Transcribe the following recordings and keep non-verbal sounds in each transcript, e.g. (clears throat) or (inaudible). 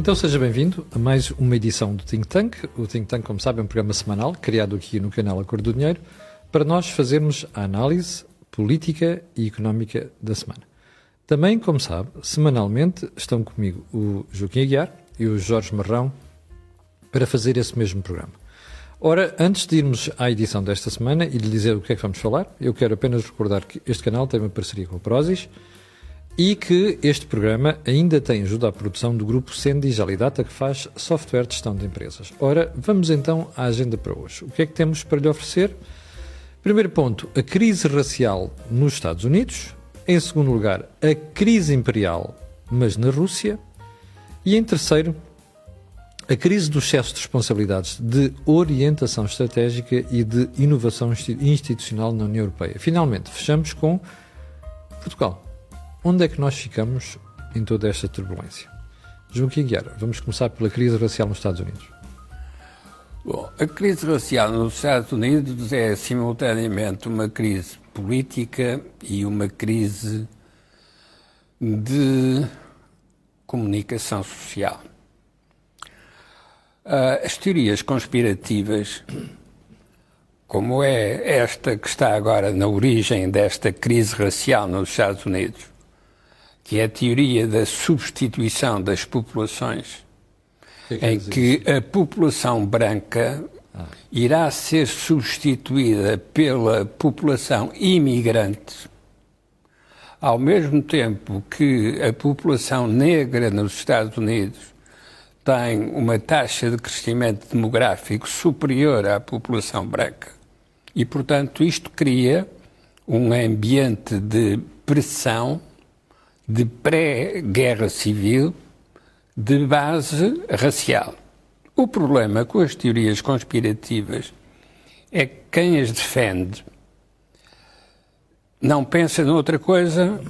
Então seja bem-vindo a mais uma edição do Think Tank. O Think Tank, como sabe, é um programa semanal criado aqui no canal Acordo do Dinheiro para nós fazermos a análise política e económica da semana. Também, como sabe, semanalmente estão comigo o Joaquim Aguiar e o Jorge Marrão para fazer esse mesmo programa. Ora, antes de irmos à edição desta semana e lhe dizer o que é que vamos falar, eu quero apenas recordar que este canal tem uma parceria com a Prozis e que este programa ainda tem ajuda à produção do grupo Sendi Jalidata, que faz software de gestão de empresas. Ora, vamos então à agenda para hoje. O que é que temos para lhe oferecer? Primeiro ponto, a crise racial nos Estados Unidos. Em segundo lugar, a crise imperial, mas na Rússia. E em terceiro, a crise do excesso de responsabilidades de orientação estratégica e de inovação institucional na União Europeia. Finalmente, fechamos com Portugal. Onde é que nós ficamos em toda esta turbulência? Joaquim Guiara, vamos começar pela crise racial nos Estados Unidos. Bom, a crise racial nos Estados Unidos é simultaneamente uma crise política e uma crise de comunicação social. Ah, as teorias conspirativas, como é esta que está agora na origem desta crise racial nos Estados Unidos, que é a teoria da substituição das populações, que é que em que a população branca ah. irá ser substituída pela população imigrante, ao mesmo tempo que a população negra nos Estados Unidos tem uma taxa de crescimento demográfico superior à população branca. E, portanto, isto cria um ambiente de pressão de pré-guerra civil de base racial. O problema com as teorias conspirativas é que quem as defende não pensa noutra coisa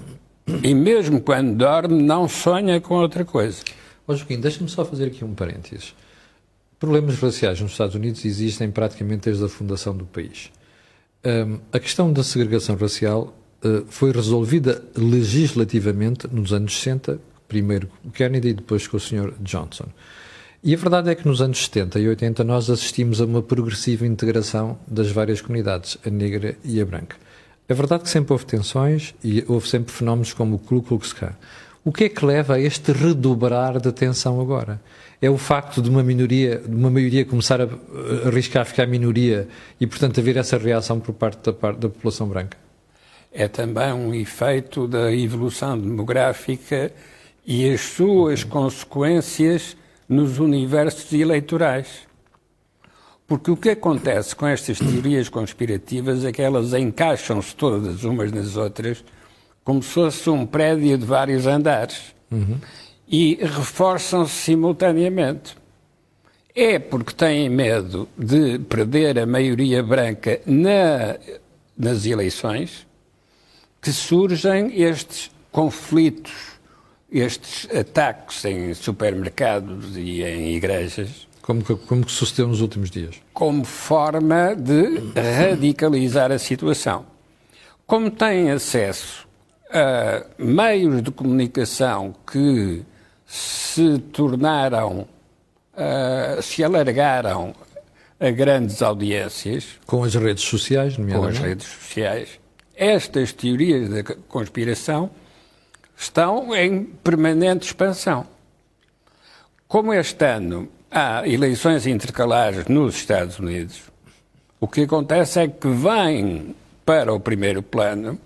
e, mesmo quando dorme, não sonha com outra coisa. Ó Joaquim, deixa-me só fazer aqui um parênteses. Problemas raciais nos Estados Unidos existem praticamente desde a fundação do país. Um, a questão da segregação racial foi resolvida legislativamente nos anos 60, primeiro com Kennedy e depois com o Sr. Johnson. E a verdade é que nos anos 70 e 80 nós assistimos a uma progressiva integração das várias comunidades, a negra e a branca. É verdade que sempre houve tensões e houve sempre fenómenos como o Ku Klux Klan. O que é que leva a este redobrar de tensão agora? É o facto de uma minoria, de uma maioria começar a arriscar ficar minoria e, portanto, haver essa reação por parte da, da população branca? É também um efeito da evolução demográfica e as suas consequências nos universos eleitorais. Porque o que acontece com estas teorias conspirativas é que elas encaixam-se todas umas nas outras como se fosse um prédio de vários andares uhum. e reforçam-se simultaneamente. É porque têm medo de perder a maioria branca na, nas eleições que surgem estes conflitos, estes ataques em supermercados e em igrejas. Como que, como que sucedeu nos últimos dias? Como forma de radicalizar a situação. Como têm acesso uh, meios de comunicação que se tornaram, uh, se alargaram a grandes audiências. Com as redes sociais, nomeadamente. Com as redes sociais. Estas teorias da conspiração estão em permanente expansão. Como este ano há eleições intercalares nos Estados Unidos, o que acontece é que vem para o primeiro plano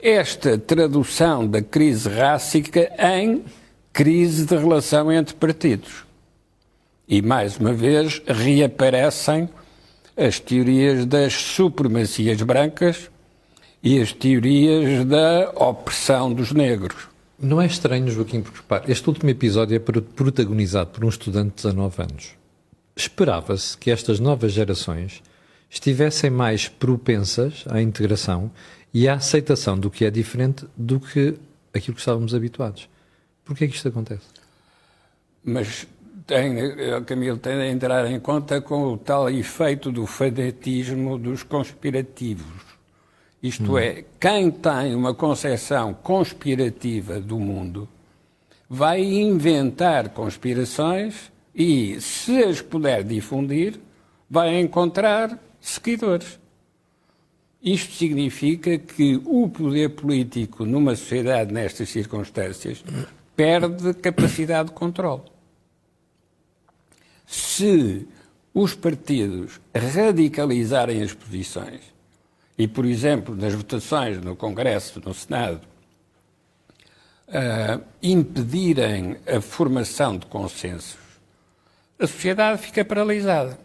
esta tradução da crise rássica em crise de relação entre partidos. E, mais uma vez, reaparecem as teorias das supremacias brancas e as teorias da opressão dos negros. Não é estranho, Joaquim, porque repare, este último episódio é protagonizado por um estudante de 19 anos. Esperava-se que estas novas gerações estivessem mais propensas à integração e a aceitação do que é diferente do que aquilo que estávamos habituados. Por que é que isto acontece? Mas tem, eh, Camilo, tem de entrar em conta com o tal efeito do fanatismo dos conspirativos. Isto hum. é, quem tem uma concepção conspirativa do mundo vai inventar conspirações e, se as puder difundir, vai encontrar seguidores. Isto significa que o poder político numa sociedade nestas circunstâncias perde capacidade de controle. Se os partidos radicalizarem as posições e, por exemplo, nas votações no Congresso, no Senado, uh, impedirem a formação de consensos, a sociedade fica paralisada.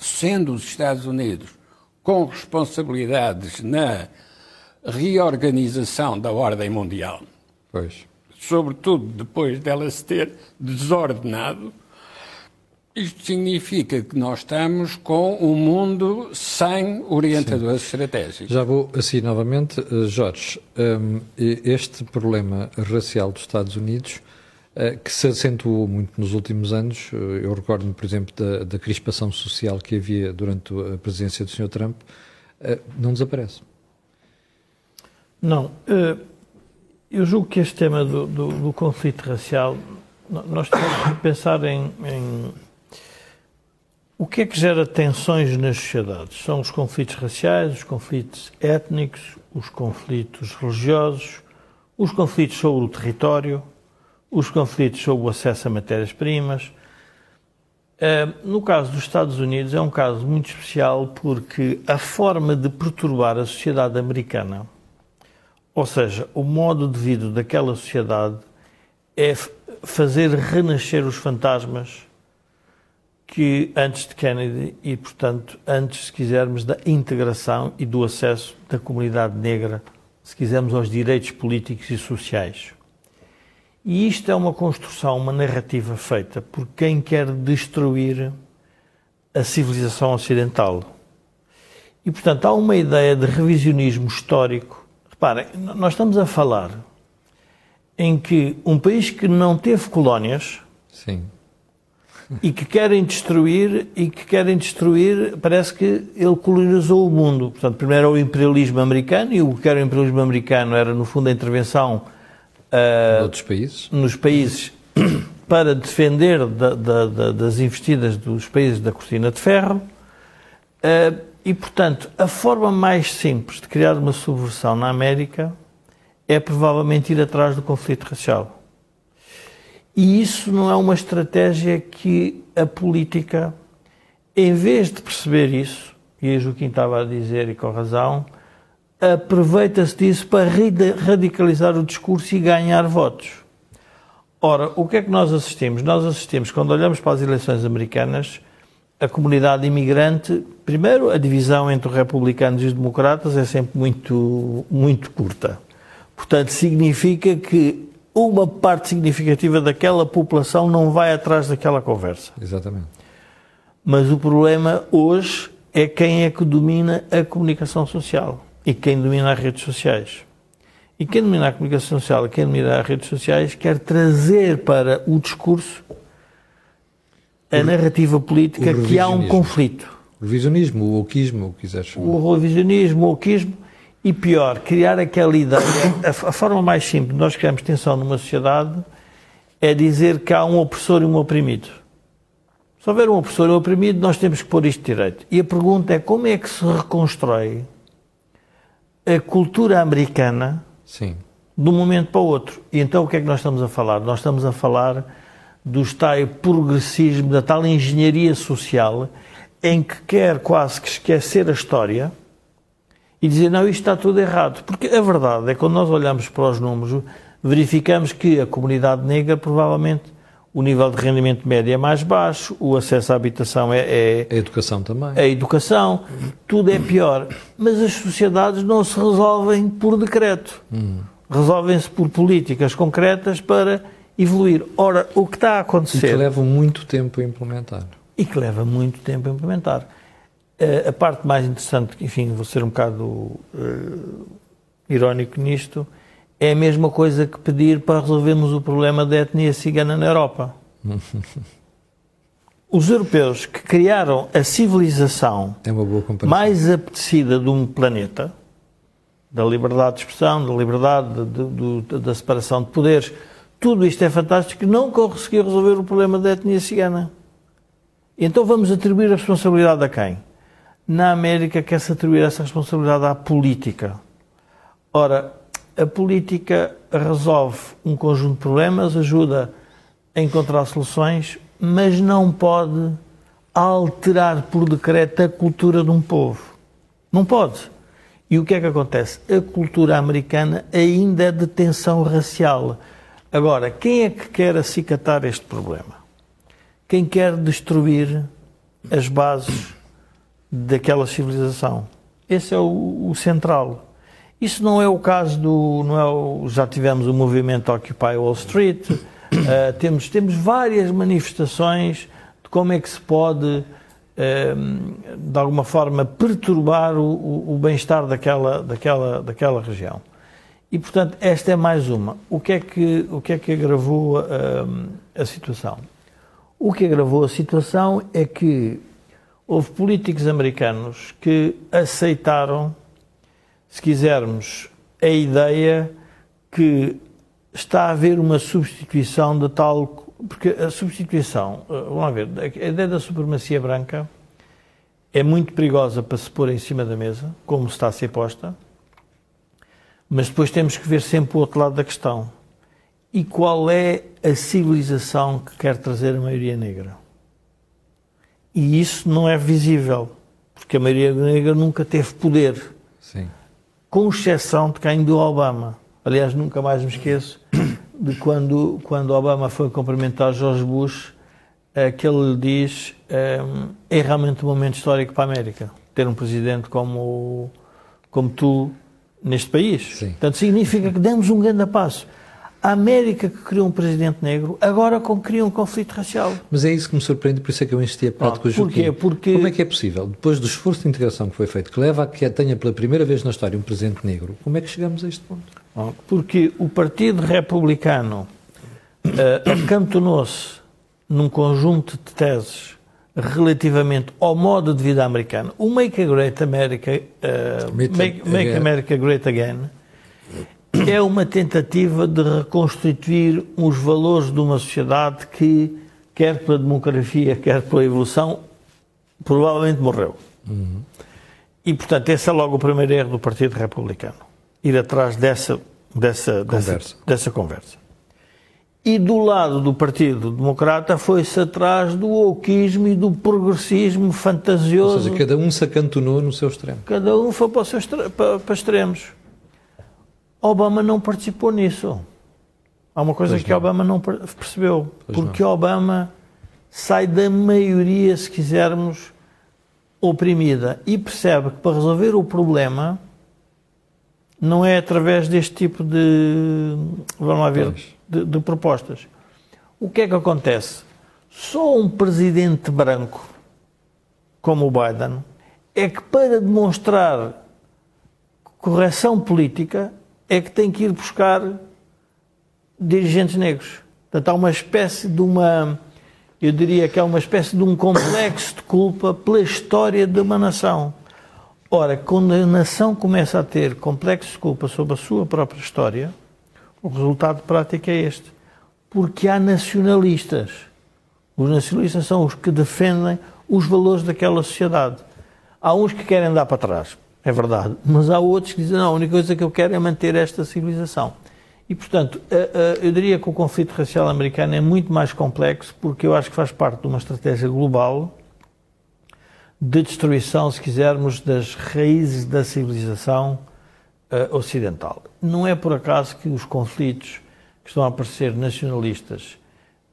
Sendo os Estados Unidos com responsabilidades na reorganização da ordem mundial, pois. sobretudo depois dela se ter desordenado, isto significa que nós estamos com um mundo sem orientadores Sim. estratégicos. Já vou assim novamente. Eh, Jorge, um, este problema racial dos Estados Unidos, uh, que se acentuou muito nos últimos anos, uh, eu recordo-me, por exemplo, da, da, crispação social que havia durante a presidência do Sr. Trump, não desaparece. Não. eu julgo que este tema do, do, do conflito racial, nós temos que pensar em, em o que é que gera tensões nas sociedades? São os conflitos raciais, os conflitos étnicos, os conflitos religiosos, os conflitos sobre o território, os conflitos sobre o acesso a matérias-primas. Eh, no caso dos Estados Unidos, é um caso muito especial porque a forma de perturbar a sociedade americana, ou seja, o modo de vida daquela sociedade, é fazer renascer os fantasmas que antes de Kennedy e, portanto, antes, se quisermos, da integração e do acesso da comunidade negra, se quisermos, aos direitos políticos e sociais. E isto é uma construção, uma narrativa feita por quem quer destruir a civilização ocidental. E, portanto, há uma ideia de revisionismo histórico. Reparem, nós estamos a falar em que um país que não teve colónias. Sim e que querem destruir e que querem destruir, parece que ele colonizou o mundo. Portanto, primeiro era o imperialismo americano e o que era o imperialismo americano era no fundo a intervenção uh, países. nos países (coughs) para defender da, da, da, das investidas dos países da cortina de ferro. Uh, e, portanto, a forma mais simples de criar uma subversão na América é provavelmente ir atrás do conflito racial. E isso não é uma estratégia que a política, em vez de perceber isso, e a Joaquim estava a dizer, e com razão, aproveita-se disso para radicalizar o discurso e ganhar votos. Ora, o que é que nós assistimos? Nós assistimos, quando olhamos para as eleições americanas, a comunidade imigrante, primeiro, a divisão entre os republicanos e os democratas é sempre muito, muito curta. Portanto, significa que uma parte significativa daquela população não vai atrás daquela conversa. Exatamente. Mas o problema hoje é quem é que domina a comunicação social e quem domina as redes sociais. E quem domina a comunicação social e quem domina as redes sociais quer trazer para o discurso a narrativa política que há um conflito. O revisionismo, o oquismo, o que quiseres chamar. O revisionismo, o oquismo e pior, criar aquela ideia. A, a forma mais simples de nós criarmos tensão numa sociedade é dizer que há um opressor e um oprimido. Se houver um opressor e um oprimido, nós temos que pôr isto direito. E a pergunta é como é que se reconstrói a cultura americana Sim. de um momento para o outro. E então o que é que nós estamos a falar? Nós estamos a falar do tal progressismo, da tal engenharia social em que quer quase que esquecer a história e dizer, não, isto está tudo errado. Porque a verdade é que quando nós olhamos para os números, verificamos que a comunidade negra provavelmente o nível de rendimento médio é mais baixo, o acesso à habitação é, é. A educação também. A educação, tudo é pior. Mas as sociedades não se resolvem por decreto. Hum. Resolvem-se por políticas concretas para evoluir. Ora, o que está a acontecer. E que leva muito tempo a implementar. E que leva muito tempo a implementar. A parte mais interessante, enfim, vou ser um bocado uh, irónico nisto, é a mesma coisa que pedir para resolvermos o problema da etnia cigana na Europa. (laughs) Os europeus que criaram a civilização é mais apetecida de um planeta, da liberdade de expressão, da liberdade de, de, de, da separação de poderes, tudo isto é fantástico, não conseguiu resolver o problema da etnia cigana. Então vamos atribuir a responsabilidade a quem? Na América quer-se atribuir essa responsabilidade à política. Ora, a política resolve um conjunto de problemas, ajuda a encontrar soluções, mas não pode alterar por decreto a cultura de um povo. Não pode. E o que é que acontece? A cultura americana ainda é de tensão racial. Agora, quem é que quer acicatar este problema? Quem quer destruir as bases daquela civilização? Esse é o, o central. Isso não é o caso do. Não é o, já tivemos o movimento Occupy Wall Street, uh, (coughs) temos, temos várias manifestações de como é que se pode Ehm, de alguma forma perturbar o, o, o bem-estar daquela, daquela, daquela região. E, portanto, esta é mais uma. O que é que, o que, é que agravou ehm, a situação? O que agravou a situação é que houve políticos americanos que aceitaram, se quisermos, a ideia que está a haver uma substituição de tal porque a substituição, eh, vamos ver, a ideia da supremacia branca é muito perigosa para se pôr em cima da mesa, como está a ser posta, mas depois temos que ver sempre o outro lado da questão. E qual é a civilização que quer trazer a maioria negra? E isso não é visível, porque a maioria negra nunca teve poder. Sim. Com exceção de quem do Obama. Aliás, nunca mais me esqueço de quando, quando Obama foi cumprimentar George Bush, é, que ele diz é, é realmente um momento histórico para a América ter um presidente como, como tu neste país. Sim. Portanto, significa que demos um grande passo. A América que criou um presidente negro, agora cria um conflito racial. Mas é isso que me surpreende, por isso é que eu insisti a parte com o Joaquim. Porque... Como é que é possível, depois do esforço de integração que foi feito, que leva a que tenha pela primeira vez na história um presidente negro, como é que chegamos a este ponto? Porque o Partido Republicano uh, acantonou-se num conjunto de teses relativamente ao modo de vida americano. O Make, Great America, uh, Make, Make America Great Again é uma tentativa de reconstituir os valores de uma sociedade que, quer pela demografia, quer pela evolução, provavelmente morreu. Uhum. E, portanto, esse é logo o primeiro erro do Partido Republicano ir atrás dessa, dessa, conversa. dessa, dessa conversa. E do lado do Partido Democrata foi-se atrás do oquismo e do progressismo fantasioso. Ou seja, cada um se acantonou no seu extremo. Cada um foi para, seu para, para extremos. Obama não participou nisso. Há uma coisa pois que não. Obama não percebeu. Pois porque não. Obama sai da maioria, se quisermos, oprimida e percebe que para resolver o problema não é através deste tipo de, vamos lá ver, de, de, propostas. O que é que acontece? Só um presidente branco, como o Biden, é que para demonstrar correção política é que tem que ir buscar dirigentes negros. Portanto, há uma espécie de uma, eu diria que há uma espécie de um complexo de culpa pela história de uma nação. Ora, quando a nação começa a ter complexos de culpa sobre a sua própria história, o resultado prático é este. Porque há nacionalistas. Os nacionalistas são os que defendem os valores daquela sociedade. Há uns que querem dar para trás, é verdade, mas há outros que dizem: não, a única coisa que eu quero é manter esta civilização. E, portanto, eu diria que o conflito racial americano é muito mais complexo porque eu acho que faz parte de uma estratégia global de destruição, se quisermos, das raízes da civilização uh, ocidental. Não é por acaso que os conflitos que estão a aparecer nacionalistas,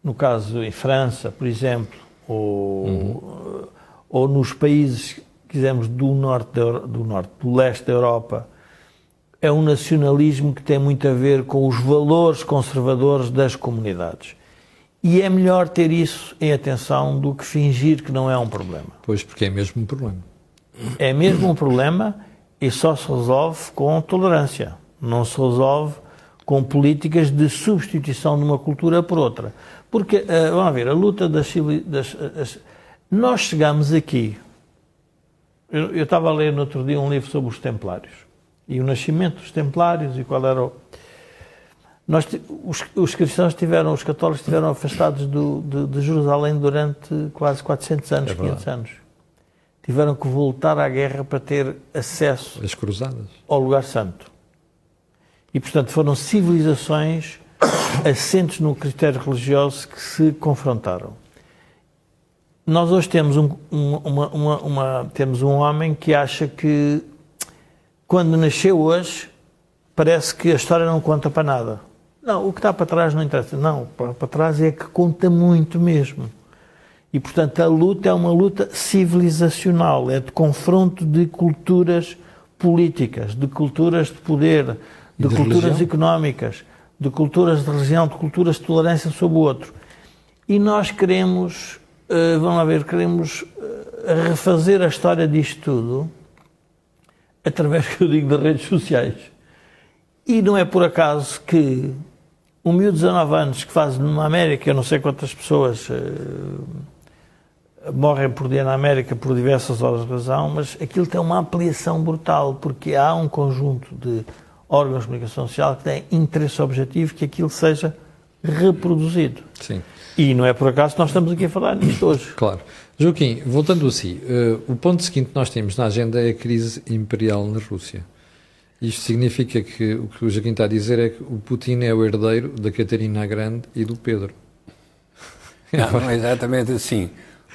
no caso em França, por exemplo, ou, uhum. ou nos países, quisermos, do norte, do norte, do leste da Europa, é um nacionalismo que tem muito a ver com os valores conservadores das comunidades. E é melhor ter isso em atenção do que fingir que não é um problema. Pois, porque é mesmo um problema. É mesmo um problema e só se resolve com tolerância. Não se resolve com políticas de substituição de uma cultura por outra. Porque, uh, vamos ver, a luta das, das as, Nós chegamos aqui. Eu, estava a ler no outro dia um livro sobre os Templários e o nascimento dos Templários e qual era o. Nós, os, os, cristãos tiveram, os católicos estiveram afastados do, de, de, Jerusalém durante quase 400 anos, é 500 anos. Tiveram que voltar à guerra para ter acesso As cruzadas. ao lugar santo. E, portanto, foram civilizações assentes no critério religioso que se confrontaram. Nós hoje temos um, uma, uma, uma, temos um homem que acha que, quando nasceu hoje, parece que a história não conta para nada. Não, o que está para trás não interessa. Não, para, para trás é que conta muito mesmo. E, portanto, a luta é uma luta civilizacional, é de confronto de culturas políticas, de culturas de poder, de, de culturas religião? económicas, de culturas de religião, de culturas de tolerância sobre o outro. E nós queremos, uh, vamos lá ver, queremos uh, refazer a história disto tudo através, (laughs) que eu digo, das redes sociais. E não é por acaso que um miúdo de 19 anos que faz numa América, eu não sei quantas pessoas uh, morrem por dia na América por diversas horas de razão, mas aquilo tem uma ampliação brutal, porque há um conjunto de órgãos de comunicação social que têm interesse objetivo que aquilo seja reproduzido. Sim. E não é por acaso que nós estamos aqui a falar nisto hoje. Claro. Joaquim, voltando a si, uh, o ponto seguinte que nós temos na agenda é a crise imperial na Rússia. Isto significa que o que o Joaquim está a dizer é que o Putin é o herdeiro da Catarina Grande e do Pedro. Não, não é exatamente assim,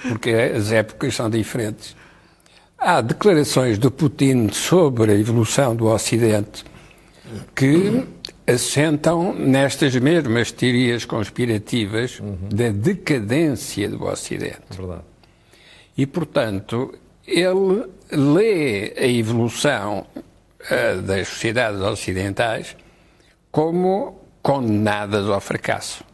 porque as épocas são diferentes. Há declarações do Putin sobre a evolução do Ocidente que assentam nestas mesmas teorias conspirativas uhum. da decadência do Ocidente. Verdade. E, portanto, ele lê a evolução uh, das sociedades ocidentais como condenadas ao fracasso.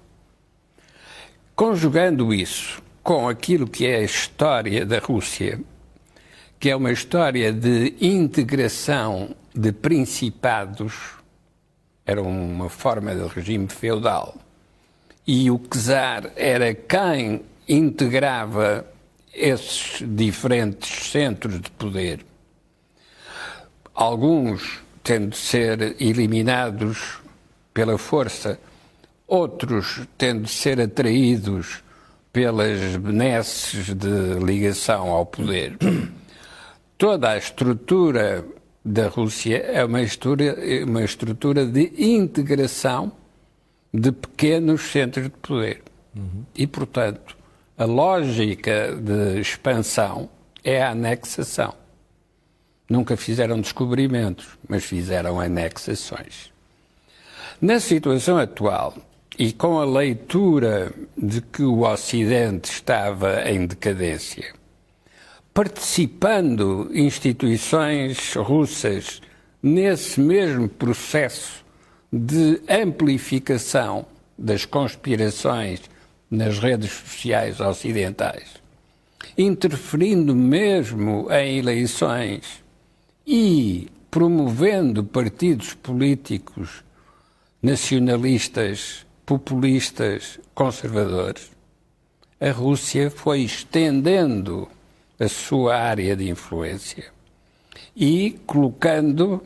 Conjugando isso com aquilo que é a história da Rússia, que é uma história de integração de principados, era uma forma de regime feudal, e o czar era quem integrava esses diferentes centros de poder alguns tendo de ser eliminados pela força, outros tendo de ser atraídos pelas benesses de ligação ao poder. (clears throat) Toda a estrutura da Rússia é uma estrutura, uma estrutura de integração de pequenos centros de poder. Uhum. E, portanto, a lógica de expansão é a anexação. Nunca fizeram descobrimentos, mas fizeram anexações. Na situação atual, e com a leitura de que o Ocidente estava em decadência, participando instituições russas nesse mesmo processo de amplificação das conspirações nas redes sociais ocidentais, interferindo mesmo em eleições e promovendo partidos políticos nacionalistas, populistas, conservadores, a Rússia foi estendendo a sua área de influência e colocando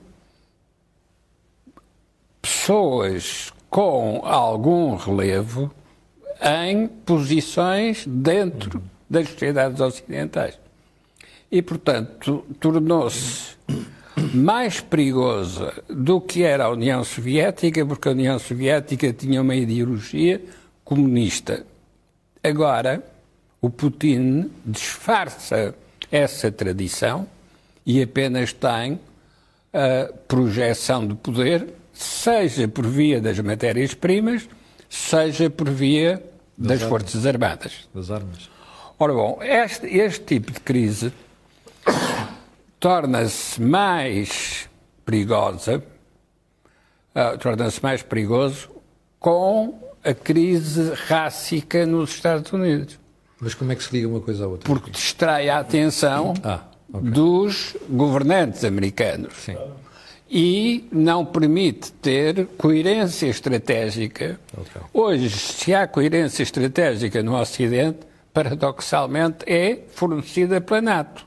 pessoas com algum relevo em posições dentro das sociedades ocidentais. E, portanto, tornou-se mais perigosa do que era a União Soviética, porque a União Soviética tinha uma ideologia comunista. Agora, o Putin disfarça essa tradição e apenas tem a projeção de poder, seja por via das matérias-primas, seja por via das, das Forças Armadas. Das armas. Ora bom, este, este tipo de crise torna-se mais perigosa, uh, torna-se mais perigoso com a crise rássica nos Estados Unidos. Mas como é que se liga uma coisa à outra? Porque distrai a atenção ah, okay. dos governantes americanos. Sim. E não permite ter coerência estratégica. Okay. Hoje, se há coerência estratégica no Ocidente, paradoxalmente é fornecida pela NATO.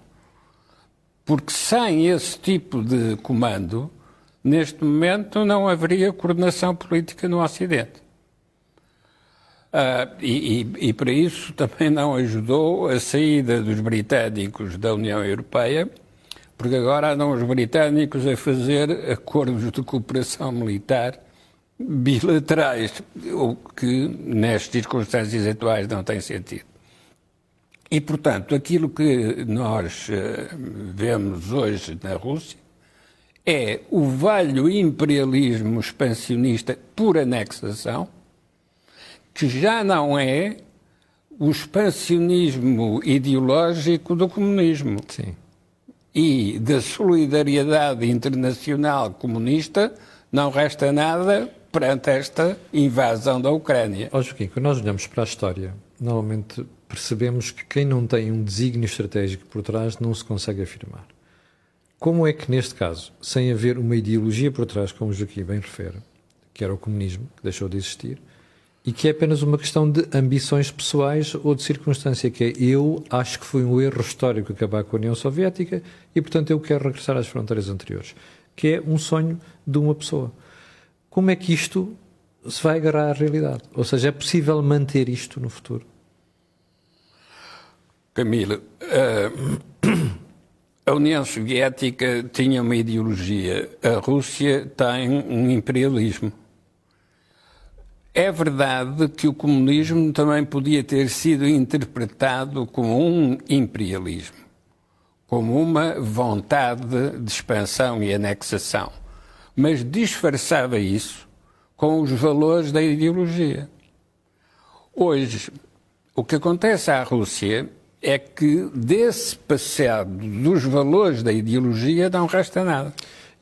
Porque sem esse tipo de comando, neste momento não haveria coordenação política no Ocidente. Uh, e, e, e, para isso também não ajudou a saída dos britânicos da União Europeia, porque agora andam os britânicos a fazer acordos de cooperação militar bilaterais, o que nestas circunstâncias atuais não tem sentido. E, portanto, aquilo que nós uh, vemos hoje na Rússia é o velho imperialismo expansionista por anexação, que já não é o expansionismo ideológico do comunismo. Sim. E da solidariedade internacional comunista não resta nada perante esta invasão da Ucrânia. Ó Joaquim, quando nós olhamos para a história, normalmente percebemos que quem não tem um desígnio estratégico por trás não se consegue afirmar. Como é que, neste caso, sem haver uma ideologia por trás, como o Joaquim bem refere, que era o comunismo, que deixou de existir, e que é apenas uma questão de ambições pessoais ou de circunstância, que é eu acho que foi um erro histórico acabar com a União Soviética e, portanto, eu quero regressar às fronteiras anteriores, que é um sonho de uma pessoa. Como é que isto se vai agarrar à realidade? Ou seja, é possível manter isto no futuro? Camila, uh, (clears throat) a União Soviética tinha uma ideologia, a Rússia tem um imperialismo. É verdade que o comunismo também podia ter sido interpretado como um imperialismo, como uma vontade de expansão e anexação, mas disfarçava isso com os valores da ideologia. Hoje, o que acontece à Rússia é que desse passado dos valores da ideologia não resta nada.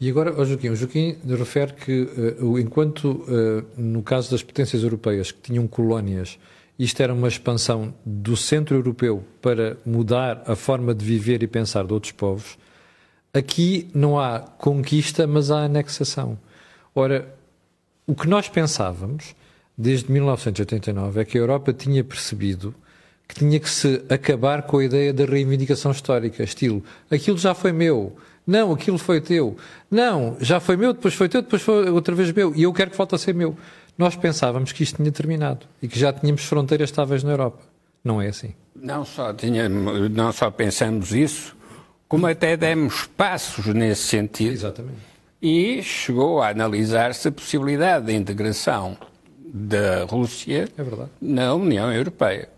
E agora, o Joaquim, o Joaquim refere que, uh, enquanto uh, no caso das potências europeias que tinham colónias, isto era uma expansão do centro europeu para mudar a forma de viver e pensar de outros povos, aqui não há conquista, mas há anexação. Ora, o que nós pensávamos desde 1989 é que a Europa tinha percebido que tinha que se acabar com a ideia da reivindicação histórica, estilo, aquilo já foi meu, não, aquilo foi teu, não, já foi meu, depois foi teu, depois foi outra vez meu, e eu quero que volte a ser meu. Nós pensávamos que isto tinha terminado e que já tínhamos fronteiras estáveis na Europa. Não é assim. Não só, tínhamos, não só pensamos isso, como até demos passos nesse sentido. Exatamente. E chegou a analisar-se a possibilidade de integração da Rússia é na União Europeia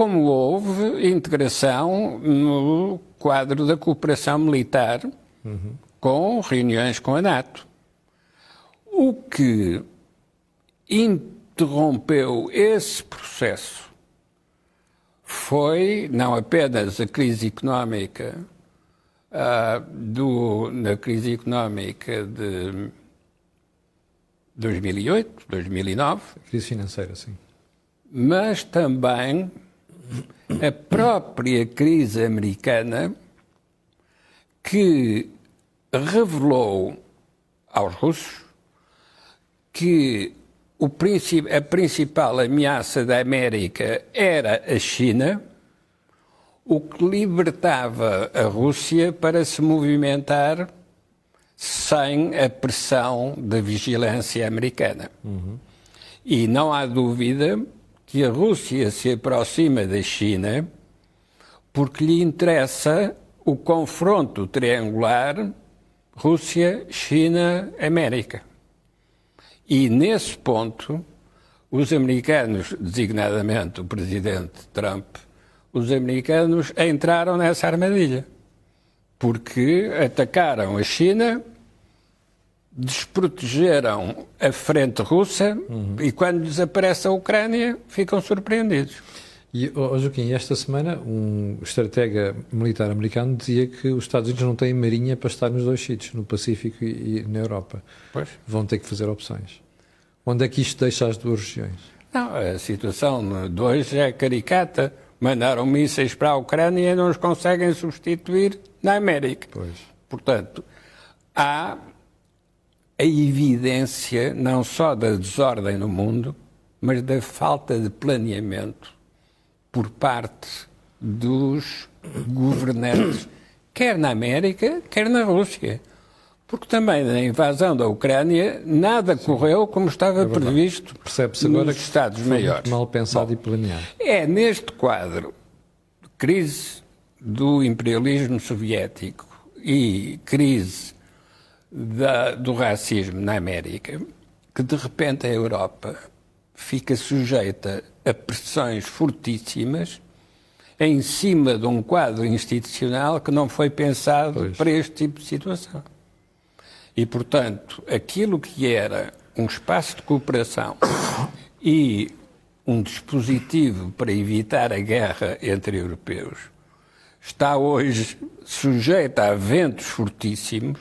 como houve integração no quadro da cooperação militar uhum. com reuniões com a NATO. O que interrompeu esse processo foi não apenas a crise económica uh, do, na crise económica de 2008, 2009. Crise financeira, sim. Mas também a própria crise americana que revelou aos russos que o, a principal ameaça da América era a China, o que libertava a Rússia para se movimentar sem a pressão da vigilância americana. Uhum. E não há dúvida que a Rússia se aproxima da China porque lhe interessa o confronto triangular Rússia-China-América. E nesse ponto, os americanos, designadamente o presidente Trump, os americanos entraram nessa armadilha. Porque atacaram a China desprotegeram a frente russa uhum. e quando desaparece a Ucrânia ficam surpreendidos. E, oh, Joaquim, esta semana um estratega militar americano dizia que os Estados Unidos não têm marinha para estar nos dois sítios, no Pacífico e, e na Europa. Pois. Vão ter que fazer opções. Onde é que isto deixa as duas regiões? Não, a situação de hoje é caricata. Mandaram mísseis para a Ucrânia e não os conseguem substituir na América. Pois. Portanto, há a evidência não só da desordem no mundo, mas da falta de planeamento por parte dos governantes, (clears throat) quer na América, quer na Rússia. Porque também na invasão da Ucrânia nada Sim. correu como estava é previsto Percebe-se agora nos Estados maiores. Mal pensado Bom, e planeado. É neste quadro de crise do imperialismo soviético e crise da, do racismo na América que de repente a Europa fica sujeita a pressões fortíssimas em cima de um quadro institucional que não foi pensado pois. para este tipo de situação. E, portanto, aquilo que era um espaço de cooperação e um dispositivo para evitar a guerra entre europeus está hoje sujeito a ventos fortíssimos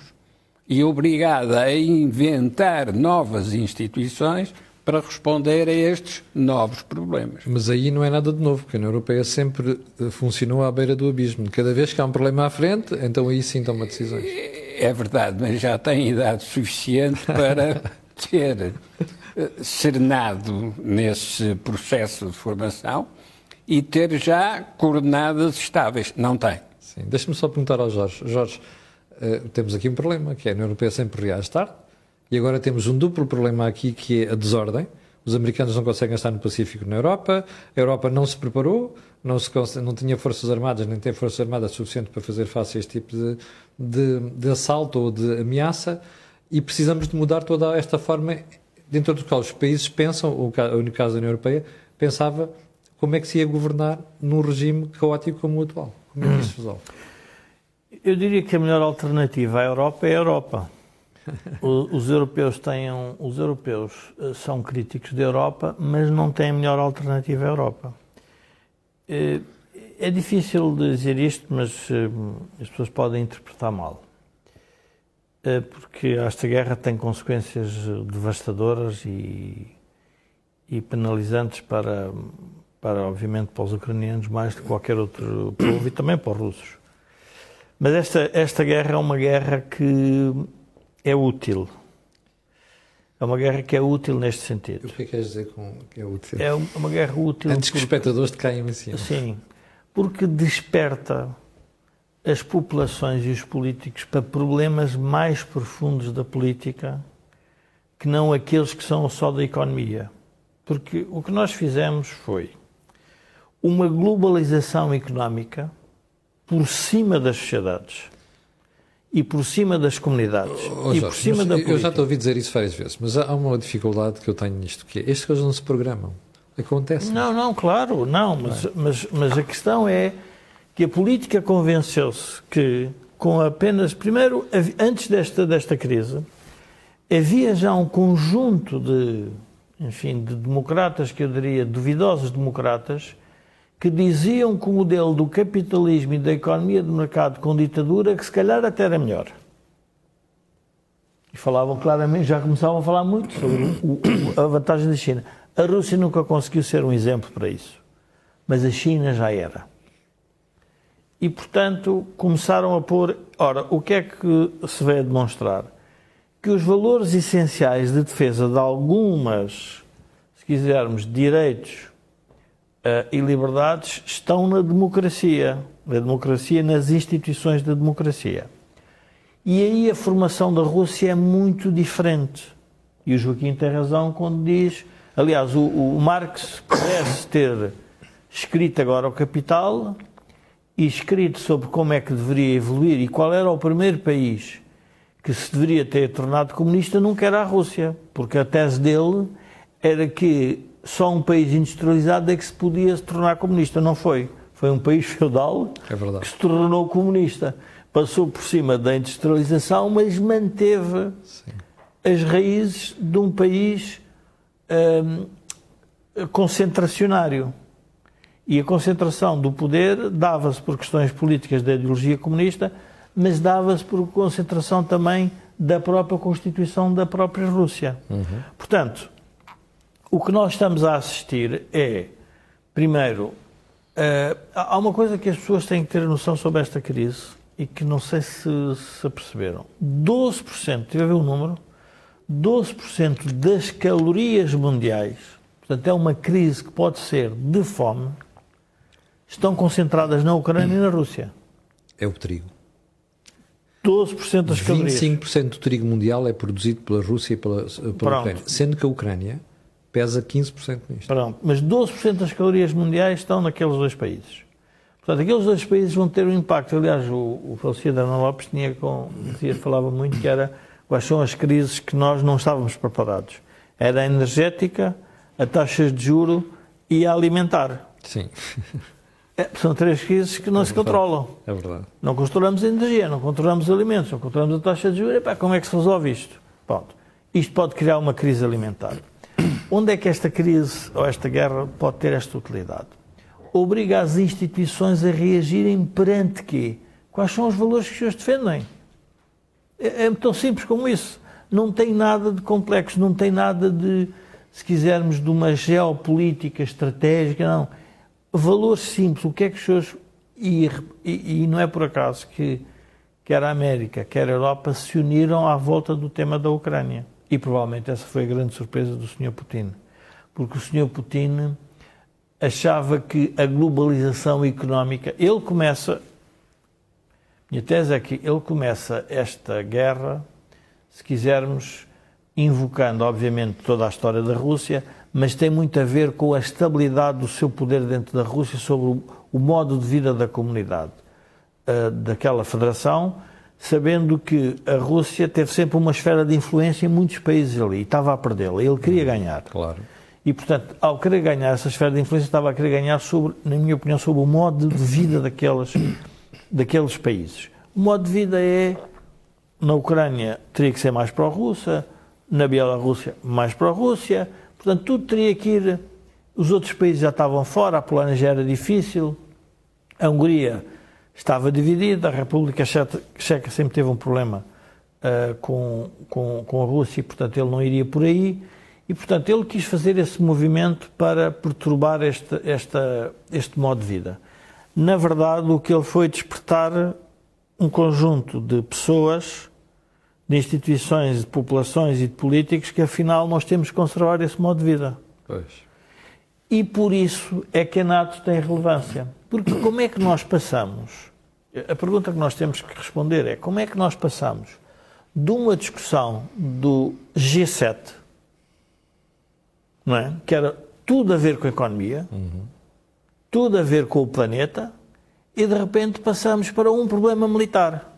e obrigada a inventar novas instituições para responder a estes novos problemas. Mas aí não é nada de novo, porque a União Europeia sempre eh, funcionou à beira do abismo. Cada vez que há um problema à frente, então aí sim toma decisões. É verdade, mas já tem idade suficiente para (laughs) ter eh, serenado nesse processo de formação e ter já coordenadas estáveis. Não tem. Sim. Deixa-me só perguntar ao Jorge. Jorge, uh, temos aqui um problema, que é a União Europeia sempre reage tarde, e agora temos um duplo problema aqui, que é a desordem. Os americanos não conseguem estar no Pacífico na Europa, a Europa não se preparou, não, se, não tinha forças armadas, nem tem forças armadas suficientes para fazer face a este tipo de, de, de assalto ou de ameaça, e precisamos de mudar toda esta forma dentro do qual os países pensam, ou no caso da União Europeia, pensava como é que se ia governar num regime caótico como o atual. Como é que isso resolve? Eu diria que a melhor alternativa à Europa é a Europa. (laughs) Os europeus têm um, os europeus eh, são críticos da Europa, mas não têm a melhor alternativa à Europa. Eh, é difícil dizer isto, mas eh, as pessoas podem interpretar mal. Porque esta guerra tem consequências devastadoras e, e penalizantes para, para, obviamente, para os ucranianos mais do que qualquer outro povo e também para os russos. Mas esta, esta guerra é uma guerra que é útil. É uma guerra que é útil neste sentido. O que é que queres dizer com que é útil? É uma guerra útil. Antes que os espectadores te caiam em cima. Sim, porque desperta as populações e os políticos para problemas mais profundos da política que não aqueles que são só da economia. Porque o que nós fizemos foi uma globalização económica por cima das sociedades e por cima das comunidades oh, e Jorge, por cima da política. Eu já te ouvi dizer isso várias vezes, mas há uma dificuldade que eu tenho nisto, que é, estas coisas não se programam, acontecem. Não, não, claro, não, mas, mas, mas a questão é que a política convenceu-se que com apenas, primeiro, antes desta, desta crise, havia já um conjunto de, enfim, de democratas, que eu diria duvidosos democratas, que diziam que o modelo do capitalismo e da economia de mercado com ditadura que se calhar até era melhor. E falavam claramente, já começavam a falar muito sobre o, a vantagem da China. A Rússia nunca conseguiu ser um exemplo para isso, mas a China já era. E, portanto, começaram a pôr. Ora, o que é que se vê a demonstrar? Que os valores essenciais de defesa de algumas, se quisermos, direitos e liberdades estão na democracia, na democracia, nas instituições da democracia. E aí a formação da Rússia é muito diferente. E o Joaquim tem razão quando diz, aliás, o, o Marx parece ter escrito agora o Capital e escrito sobre como é que deveria evoluir e qual era o primeiro país que se deveria ter tornado comunista, nunca era a Rússia, porque a tese dele era que só um país industrializado é que se podia se tornar comunista. Não foi. Foi um país feudal é que se tornou comunista. Passou por cima da industrialização, mas manteve Sim. as raízes de um país hum, concentracionário. E a concentração do poder dava-se por questões políticas da ideologia comunista, mas dava-se por concentração também da própria Constituição da própria Rússia. Uhum. Portanto, o que nós estamos a assistir é, primeiro, uh, há uma coisa que as pessoas têm que ter noção sobre esta crise e que não sei se se aperceberam. 12%, tive a ver o número, 12% das calorias mundiais, portanto é uma crise que pode ser de fome, estão concentradas na Ucrânia e na Rússia. É o trigo. 12% das calorias. 25% do trigo mundial é produzido pela Rússia e pela, pela Ucrânia, sendo que a Ucrânia pesa 15% nisto. Pronto, mas 12% das calorias mundiais estão naqueles dois países. Portanto, aqueles dois países vão ter um impacto. Aliás, o, o falecido Ana Lopes tinha com, dizia, falava muito que era quais são as crises que nós não estávamos preparados. Era a energética, a taxas de juro e a alimentar. Sim. É, são três crises que não é se controlam. É verdade. Não controlamos a energia, não controlamos os alimentos, não controlamos a taxa de juros. Epá, como é que se resolve isto? Pronto. Isto pode criar uma crise alimentar. Onde é que esta crise ou esta guerra pode ter esta utilidade? Obriga as instituições a reagirem perante quê? Quais são os valores que os defendem? É, é tão simples como isso. Não tem nada de complexo, não tem nada de, se quisermos, de uma geopolítica estratégica, não. Valores simples. O que é que os seus. E, e, e não é por acaso que quer a América, quer a Europa se uniram à volta do tema da Ucrânia. E provavelmente essa foi a grande surpresa do Sr. Putin. Porque o Sr. Putin achava que a globalização económica. Ele começa. Minha tese é que ele começa esta guerra, se quisermos, invocando, obviamente, toda a história da Rússia, mas tem muito a ver com a estabilidade do seu poder dentro da Rússia sobre o, modo de vida da comunidade uh, daquela federação sabendo que a Rússia teve sempre uma esfera de influência em muitos países ali e estava a perdê-la. Ele queria ganhar. Claro. E, portanto, ao querer ganhar essa esfera de influência, estava a querer ganhar, sobre, na minha opinião, sobre o modo de vida daqueles, daqueles países. O modo de vida é, na Ucrânia, teria que ser mais pró-russa, na Bielorrússia, mais pró-Rússia. Portanto, tudo teria que ir. Os outros países já estavam fora, a Polónia já era difícil, a Hungria estava dividida, a República Checa sempre teve um problema uh, com, com, com a Rússia e, portanto, ele não iria por aí. E, portanto, ele quis fazer esse movimento para perturbar este, esta, este modo de vida. Na verdade, o que ele foi despertar um conjunto de pessoas, de instituições, de populações e de políticos que, afinal, nós temos que conservar esse modo de vida. Pois. E por isso é que a NATO tem relevância. Porque como é que nós passamos a pergunta que nós temos que responder é como é que nós passamos de uma discussão do G7, não é? que era tudo a ver com a economia, uhum. tudo a ver com o planeta, e de repente passamos para um problema militar.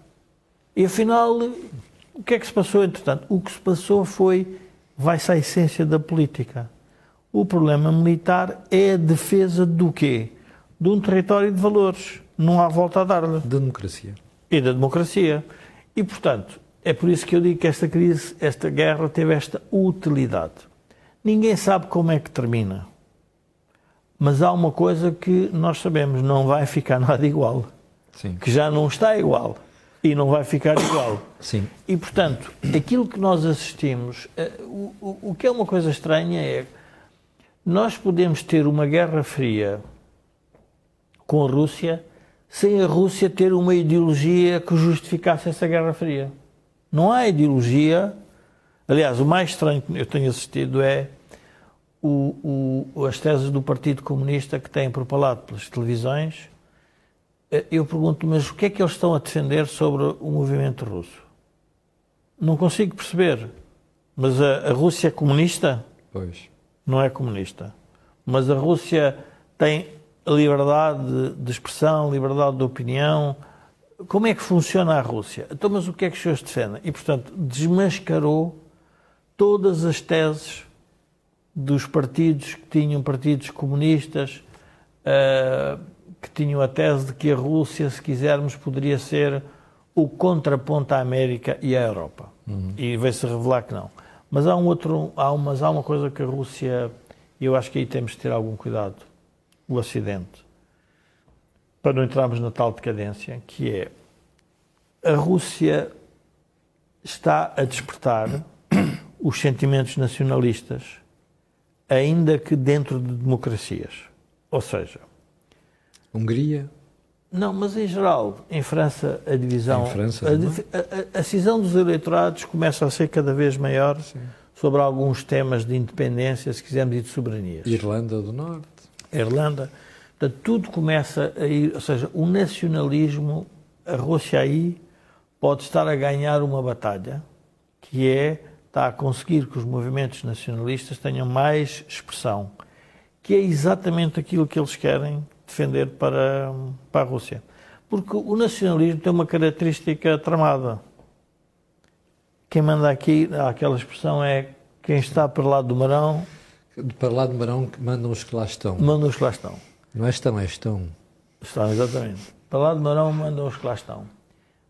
E afinal, o que é que se passou entretanto? O que se passou foi, vai-se à essência da política. O problema militar é a defesa do quê? De um território de valores não há volta a dar-lhe. Da democracia. E da democracia. E, portanto, é por isso que eu digo que esta crise, esta guerra teve esta utilidade. Ninguém sabe como é que termina. Mas há uma coisa que nós sabemos, não vai ficar (laughs) nada igual. Sim. Que já não está igual. E não vai ficar igual. Sim. E, portanto, aquilo que nós assistimos, eh, o, o, o que é uma coisa estranha é nós podemos ter uma guerra fria com a Rússia sem a Rússia ter uma ideologia que justificasse essa Guerra Fria. Não há ideologia. Aliás, o mais estranho que eu tenho assistido é o, o, as teses do Partido Comunista que têm propalado pelas televisões. Eh, eu pergunto, mas o que é que eles estão a defender sobre o movimento russo? Não consigo perceber. Mas a, a Rússia é comunista? Pois. Não é comunista. Mas a Rússia tem liberdade de expressão, liberdade de opinião. Como é que funciona a Rússia? Então, mas o que é que os senhores defendem? E, portanto, desmascarou todas as teses dos partidos que tinham partidos comunistas, uh, que tinham a tese de que a Rússia, se quisermos, poderia ser o contraponto à América e à Europa. Uhum. E vai-se revelar que não. Mas há, um outro, há, uma, há uma coisa que a Rússia, eu acho que aí temos de ter algum cuidado o Ocidente, para não entrarmos na tal decadência, que é a Rússia está a despertar (coughs) os sentimentos nacionalistas, ainda que dentro de democracias. Ou seja, Hungria. Não, mas em geral, em França, a divisão. Em França, a, a, a, a, cisão dos eleitorados começa a ser cada vez maior Sim. sobre alguns temas de independência, se quisermos, e de soberanias. Irlanda do Norte. Irlanda. Portanto, tudo começa a ir, ou seja, o nacionalismo, a Rússia aí pode estar a ganhar uma batalha que é está a conseguir que os movimentos nacionalistas tenham mais expressão, que é exatamente aquilo que eles querem defender para, para a Rússia. Porque o nacionalismo tem uma característica tramada. Quem manda aqui, aquela expressão é quem está para lá do Marão. Para lá do Marão mandam os que lá estão. Mandam os que lá estão. Não é estão, é estão. Estão, exatamente. Para lá do Marão mandam os que lá estão.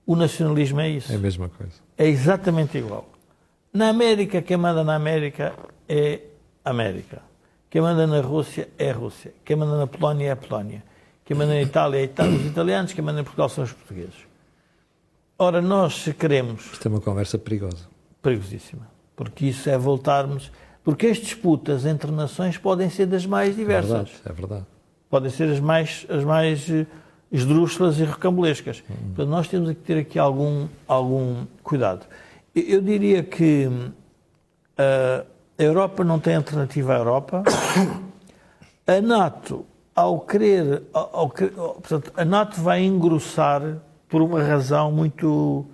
O nacionalismo é isso. É a mesma coisa. É exatamente igual. Na América, quem manda na América é América. Quem manda na Rússia é Rússia. Quem manda na Polónia é a Polónia. Quem manda na Itália é Itália, os italianos. Quem manda em Portugal são os portugueses. Ora, nós se queremos. Isto é uma conversa perigosa. Perigosíssima. Porque isso é voltarmos. Porque as disputas entre nações podem ser das mais diversas. É verdade. É verdade. Podem ser as mais, as mais eh, esdrúxulas e recambulescas. Hum. Portanto, nós temos que ter aqui algum, algum cuidado. Eu diria que uh, a Europa não tem alternativa à Europa. (coughs) A NATO, ao querer, ao, ao, portanto, a NATO vai engrossar por uma razão muito,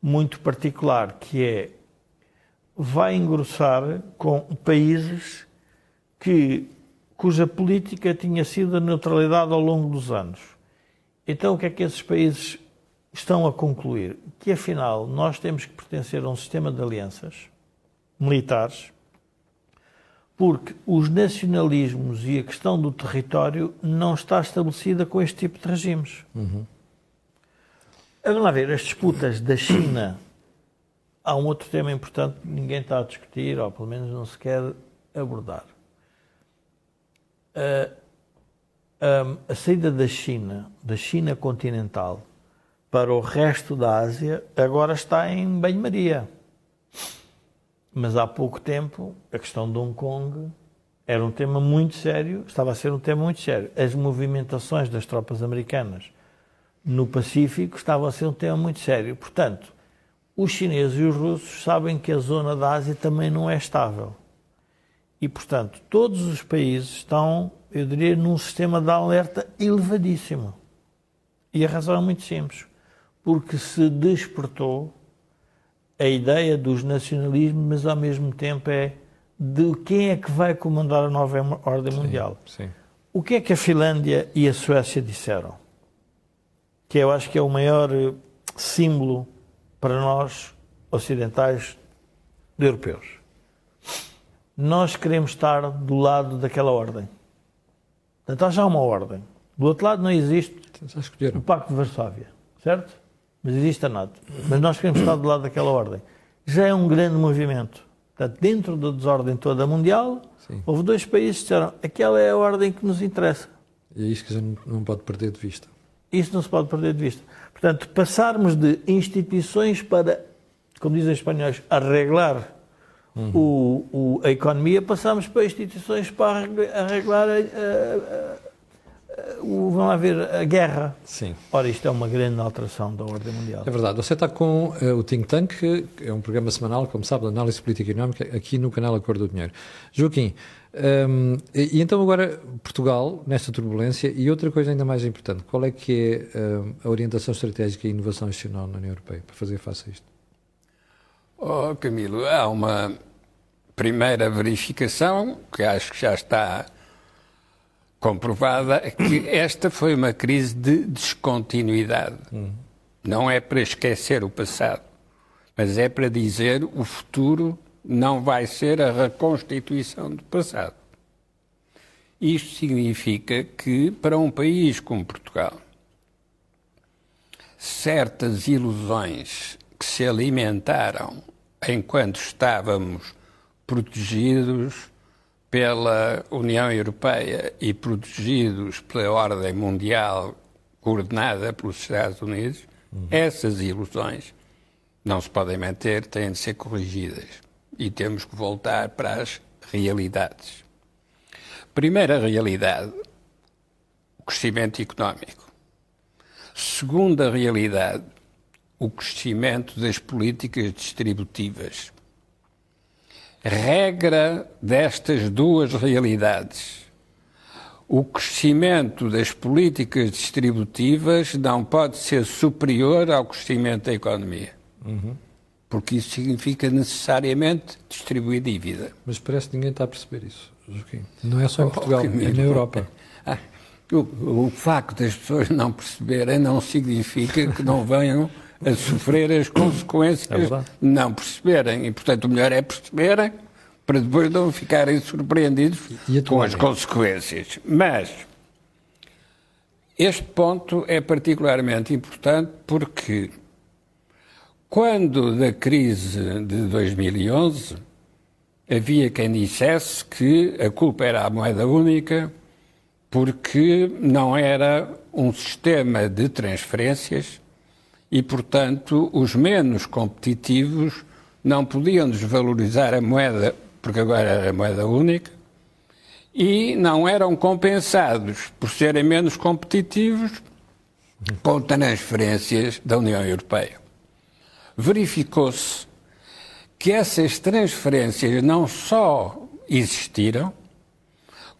muito particular, que é vai engrossar com países que, cuja política tinha sido a neutralidade ao longo dos anos. Então, o que é que esses países estão a concluir? Que, afinal, nós temos que pertencer a um sistema de alianças militares porque os nacionalismos e a questão do território não está estabelecida com este tipo de regimes. Uhum. Vamos lá ver, as disputas da China. Há um outro tema importante que ninguém está a discutir, ou pelo menos não se quer abordar. A, a, saída da China, da China continental, para o resto da Ásia, agora está em banho-maria. Mas há pouco tempo, a questão de Hong Kong era um tema muito sério, estava a ser um tema muito sério. As movimentações das tropas americanas no Pacífico estavam a ser um tema muito sério. Portanto, os chineses e os russos sabem que a zona da Ásia também não é estável. E, portanto, todos os países estão, eu diria, num sistema de alerta elevadíssimo. E a razão é muito simples. Porque se despertou a ideia dos nacionalismos, mas ao mesmo tempo é de quem é que vai comandar a nova ordem mundial. Sim, sim. O que é que a Finlândia e a Suécia disseram? Que eu acho que é o maior eh, símbolo para nós ocidentais europeus. Nós queremos estar do lado daquela ordem. Portanto, há já uma ordem. Do outro lado não existe o Pacto de Varsóvia, certo? mas existe a NATO. Mas nós queremos estar do lado daquela ordem. Já é um grande movimento. Portanto, dentro da desordem toda mundial, Sim. houve dois países que disseram aquela é a ordem que nos interessa. E é isso que gente não pode perder de vista. Isso não se pode perder de vista. Portanto, passarmos de instituições para, como dizem os espanhóis, arreglar uhum. o, o, a economia, passamos para instituições para arreglar a, a, o, vão haver a guerra. Sim. Ora, isto é uma grande alteração da ordem mundial. É verdade. Você está com uh, o Think Tank, que é um programa semanal, como sabe, de análise política e económica, aqui no canal Acordo do Dinheiro. Joaquim, um, e, e, então agora Portugal, nesta turbulência, e outra coisa ainda mais importante, qual é que é uh, a orientação estratégica e inovação institucional na União Europeia para fazer face a isto? Oh, Camilo, há uma primeira verificação que acho que já está comprovada que (coughs) esta foi uma crise de descontinuidade. Hum. Não é para esquecer o passado, mas é para dizer o futuro não vai ser a reconstituição do passado. Isto significa que, para um país como Portugal, certas ilusões que se alimentaram enquanto estávamos protegidos pela União Europeia e protegidos pela ordem mundial coordenada pelos Estados Unidos, uhum. essas ilusões não se podem manter, têm de ser corrigidas. E temos que voltar para as realidades. Primeira realidade, o crescimento económico. Segunda realidade, o crescimento das políticas distributivas regra destas duas realidades. o crescimento das políticas distributivas não pode ser superior ao crescimento da economia. Uhum. Porque isso significa necessariamente distribuir dívida. Mas parece que ninguém está a perceber isso, Joaquim. Não é só em Portugal, oh, é na Europa. Ah, o, o facto das pessoas não perceberem não significa que não venham a sofrer as consequências é não perceberem. E, portanto, o melhor é perceberem para depois não ficarem surpreendidos com as consequências. Mas este ponto é particularmente importante porque quando da crise de 2011 havia quem dissesse que a culpa era a moeda única porque não era um sistema de transferências e, portanto, os menos competitivos não podiam desvalorizar a moeda, porque agora era a moeda única, e não eram compensados por serem menos competitivos com transferências da União Europeia. Verificou-se que essas transferências não só existiram,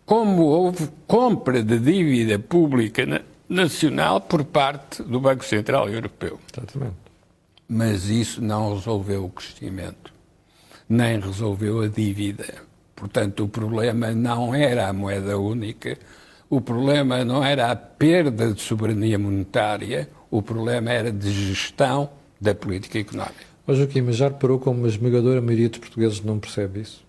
como houve compra de dívida pública nacional por parte do Banco Central Europeu. Exatamente. Mas isso não resolveu o crescimento, nem resolveu a dívida. Portanto, o problema não era a moeda única, o problema não era a perda de soberania monetária, o problema era de gestão da política económica. Ó Joaquim, mas já reparou como a esmagadora maioria dos portugueses não percebe isso?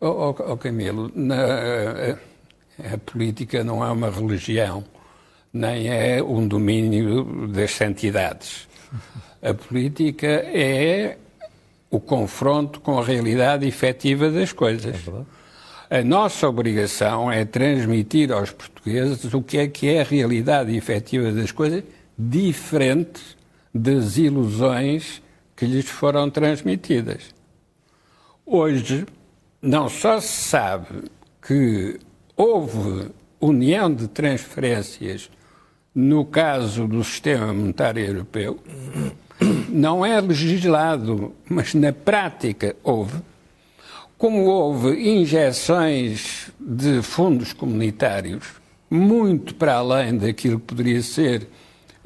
Oh, oh, oh Camilo, na, a, a, política não é uma religião, nem é um domínio das santidades. A política é o confronto com a realidade efetiva das coisas. É a nossa obrigação é transmitir aos portugueses o que é que é a realidade efetiva das coisas, diferente das ilusões que lhes foram transmitidas. Hoje, não só se sabe que houve união de transferências no caso do sistema monetário europeu, não é legislado, mas na prática houve, como houve injeções de fundos comunitários muito para além daquilo que poderia ser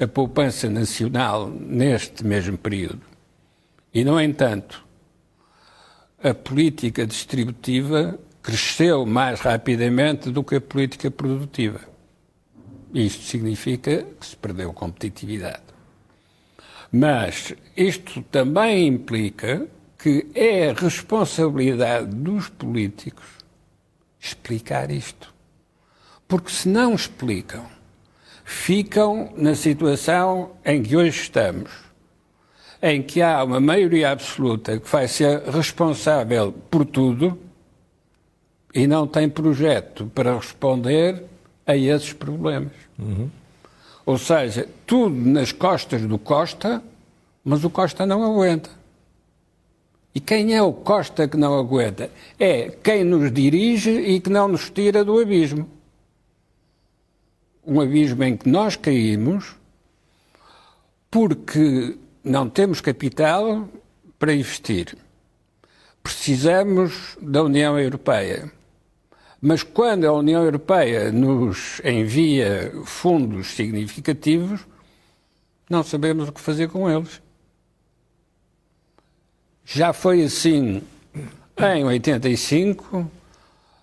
a poupança nacional neste mesmo período. E, no entanto, a política distributiva cresceu mais rapidamente do que a política produtiva. Isto significa que se perdeu competitividade. Mas isto também implica que é responsabilidade dos políticos explicar isto. Porque se não explicam, ficam na situação em que hoje estamos em que há uma maioria absoluta que vai ser responsável por tudo e não tem projeto para responder a esses problemas. Uhum. Ou seja, tudo nas costas do Costa, mas o Costa não aguenta. E quem é o Costa que não aguenta? É quem nos dirige e que não nos tira do abismo. Um abismo em que nós caímos porque não temos capital para investir. Precisamos da União Europeia. Mas quando a União Europeia nos envia fundos significativos, não sabemos o que fazer com eles. Já foi assim em 85,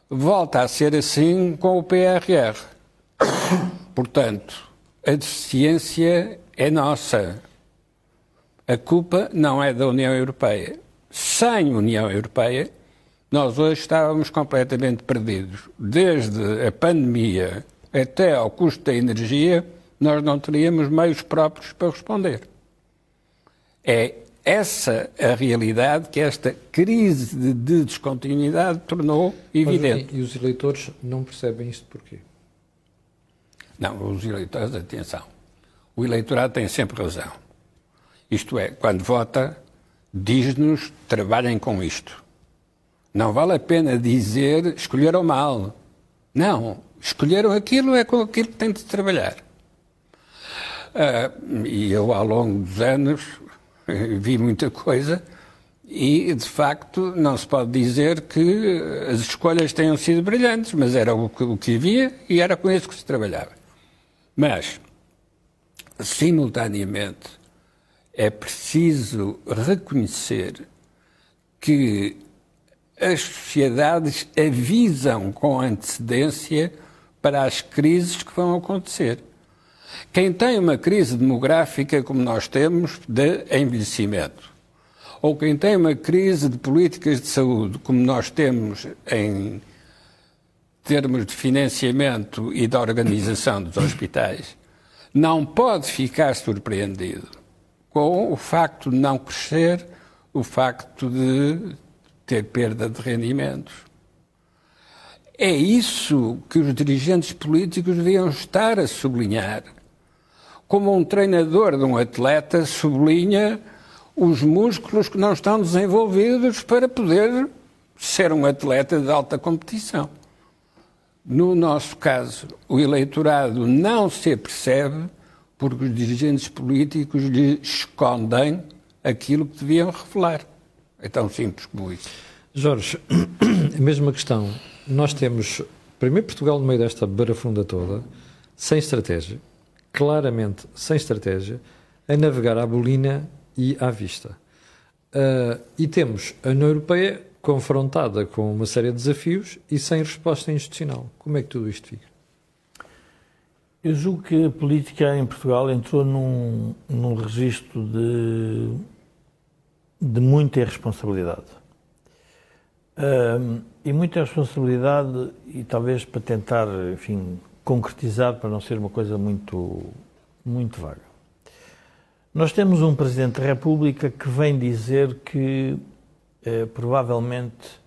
volta a ser assim com o PRR. Portanto, a deficiência é nossa. A culpa não é da União Europeia. Sem União Europeia, nós hoje estávamos completamente perdidos. Desde a pandemia até ao custo da energia, nós não teríamos meios próprios para responder. É essa a realidade que esta crise de descontinuidade tornou evidente. Mas, e os eleitores não percebem isto porquê? Não, os eleitores, atenção. O eleitorado tem sempre razão. Isto é, quando vota, diz-nos trabalhem com isto. Não vale a pena dizer escolheram mal. Não, escolheram aquilo, é com aquilo que tem de trabalhar. Uh, e eu, ao longo dos anos, (laughs) vi muita coisa E, de facto, não se pode dizer que as escolhas tenham sido brilhantes, mas era o que, o que havia e era com isso que se trabalhava. Mas, simultaneamente, é preciso reconhecer que as sociedades avisam com antecedência para as crises que vão acontecer. Quem tem uma crise demográfica como nós temos de envelhecimento, ou quem tem uma crise de políticas de saúde como nós temos em termos de financiamento e de organização dos hospitais, não pode ficar surpreendido com o facto de não crescer, o facto de ter perda de rendimentos. É isso que os dirigentes políticos deviam estar a sublinhar. Como um treinador de um atleta sublinha os músculos que não estão desenvolvidos para poder ser um atleta de alta competição. No nosso caso, o eleitorado não se apercebe porque os dirigentes políticos lhe escondem aquilo que deviam revelar. É tão simples como isso. Jorge, (coughs) a mesma questão. Nós temos, primeiro, Portugal no meio desta barafunda toda, sem estratégia, claramente sem estratégia, a navegar à bolina e à vista. Uh, e temos a União Europeia confrontada com uma série de desafios e sem resposta institucional. Como é que tudo isto fica? Eu julgo que a política em Portugal entrou num, num registro de, de muita irresponsabilidade. Um, e muita responsabilidade, e talvez para tentar, enfim, concretizar, para não ser uma coisa muito, muito vaga. Nós temos um Presidente da República que vem dizer que eh, provavelmente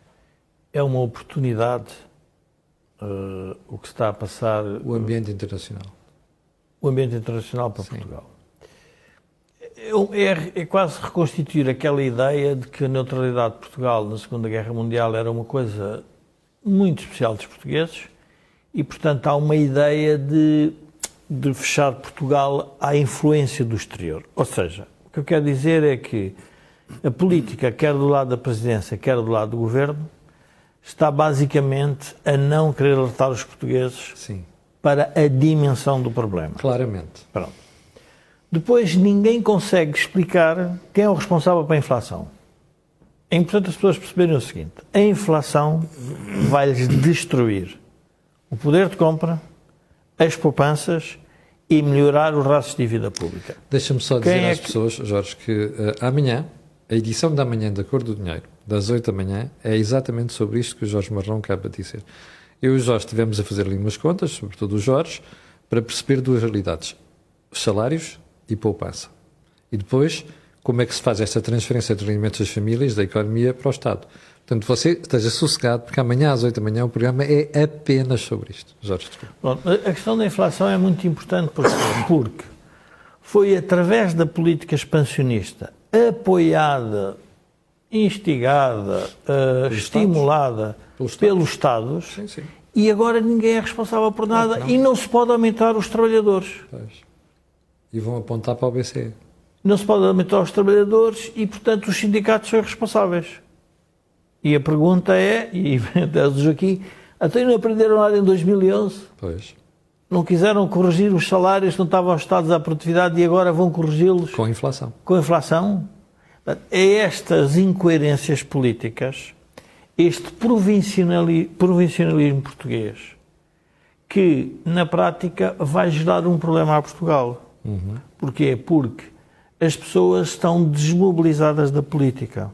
é uma oportunidade uh, o que está a passar. O ambiente internacional. O ambiente internacional para Sim. Portugal. É, é, quase reconstituir aquela ideia de que a neutralidade de Portugal na Segunda Guerra Mundial era uma coisa muito especial dos portugueses e, portanto, há uma ideia de, de fechar Portugal à influência do exterior. Ou seja, o que eu quero dizer é que a política, quer do lado da presidência, quer do lado do governo, está basicamente a não querer alertar os portugueses Sim. para a dimensão do problema. Claramente. Pronto. Depois, ninguém consegue explicar quem é o responsável pela inflação. É importante as pessoas perceberem o seguinte: a inflação vai-lhes destruir o poder de compra, as poupanças e melhorar os rastros de dívida pública. Deixa-me só dizer é às que... pessoas, Jorge, que uh, amanhã, a edição da manhã da Cor do Dinheiro, das 8 da manhã, é exatamente sobre isto que o Jorge Marrão acaba de dizer. Eu e o Jorge estivemos a fazer ali umas contas, sobretudo o Jorge, para perceber duas realidades: os salários e poupança. E depois, como é que se faz esta transferência de rendimentos das famílias, da economia, para o Estado. Portanto, você esteja sossegado, porque amanhã às 8 da manhã o programa é apenas sobre isto. Jorge. Bom, a questão da inflação é muito importante porque, porque foi através da política expansionista apoiada instigada, uh, estimulada pelos, pelos Estados, sim, sim. e agora ninguém é responsável por nada não. e não se pode aumentar os trabalhadores. Pois. E vão apontar para o BCE. Não se pode aumentar os trabalhadores e, portanto, os sindicatos são responsáveis. E a pergunta é, e (laughs) diz aqui, até não aprenderam nada em 2011? Pois. Não quiseram corrigir os salários que não estavam ajustados à produtividade e agora vão corrigi-los? Com a inflação. Com a inflação? É estas incoerências políticas, este provincialismo português, que na prática vai gerar um problema a Portugal. Uhum. Porquê? Porque as pessoas estão desmobilizadas da política.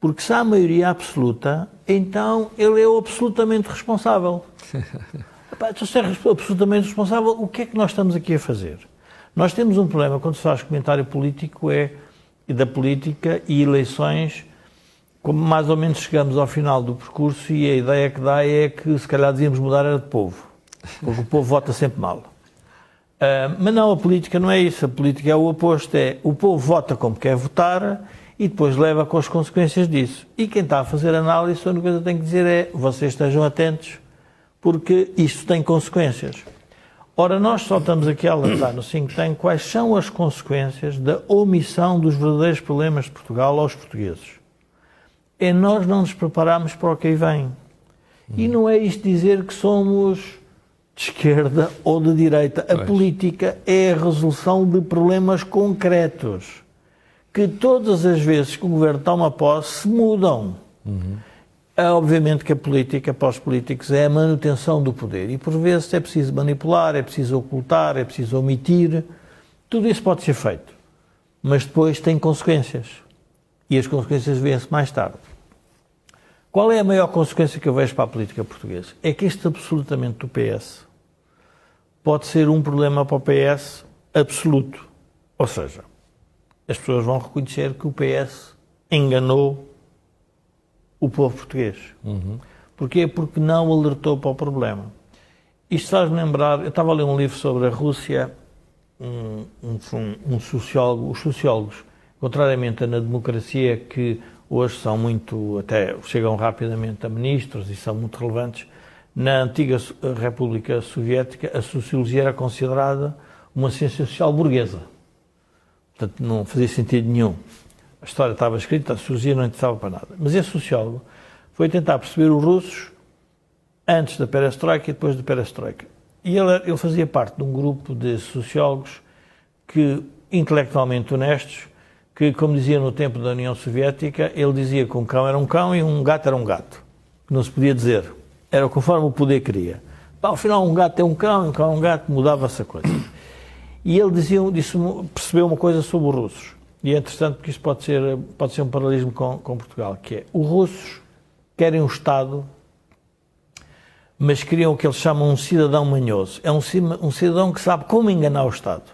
Porque se há maioria absoluta, então ele é absolutamente responsável. (laughs) Então, se é absolutamente responsável, o que é que nós estamos aqui a fazer? Nós temos um problema quando se faz comentário político, é da política e eleições, como mais ou menos chegamos ao final do percurso e a ideia que dá é que se calhar devíamos mudar era de povo, porque o povo vota sempre mal. Uh, mas não, a política não é isso, a política é o oposto, é o povo vota como quer votar e depois leva com as consequências disso. E quem está a fazer análise, a única coisa que tem que dizer é vocês estejam atentos, porque isto tem consequências. Ora, nós só estamos aqui a alertar no think tank quais são as consequências da omissão dos verdadeiros problemas de Portugal aos portugueses. é nós não nos prepararmos para o que aí vem. E não é isto dizer que somos de esquerda ou de direita. A Pois. política é a resolução de problemas concretos que todas as vezes que o governo toma posse mudam. É, obviamente que a política para os políticos é a manutenção do poder e por vezes é preciso manipular, é preciso ocultar, é preciso omitir. Tudo isso pode ser feito, mas depois tem consequências e as consequências vêm-se mais tarde. Qual é a maior consequência que eu vejo para a política portuguesa? É que este absolutamente do PS pode ser um problema para o PS absoluto. Ou seja, as pessoas vão reconhecer que o PS enganou o povo português. Porquê? Porque não alertou para o problema. Isto faz-me lembrar, eu estava a ler um livro sobre a Rússia, um, um, um sociólogo, os sociólogos, contrariamente a na democracia, que hoje são muito, até chegam rapidamente a ministros e são muito relevantes, na antiga So- República Soviética a sociologia era considerada uma ciência social burguesa. Portanto, não fazia sentido nenhum. A história estava escrita, a sociologia não interessava para nada. Mas esse sociólogo foi tentar perceber os russos antes da perestroika e depois da perestroika. E ele, ele fazia parte de um grupo de sociólogos que, intelectualmente honestos, que, como dizia no tempo da União Soviética, ele dizia que um cão era um cão e um gato era um gato. Não se podia dizer. Era conforme o poder queria. Pá, Ao final, um gato é um cão um cão é um gato, mudava-se a coisa. E ele dizia, disse, percebeu uma coisa sobre os russos. E é interessante porque isto pode ser, pode ser um paralelismo com, com Portugal, que é, os russos querem um Estado, mas criam o que eles chamam um cidadão manhoso. É um, um cidadão que sabe como enganar o Estado.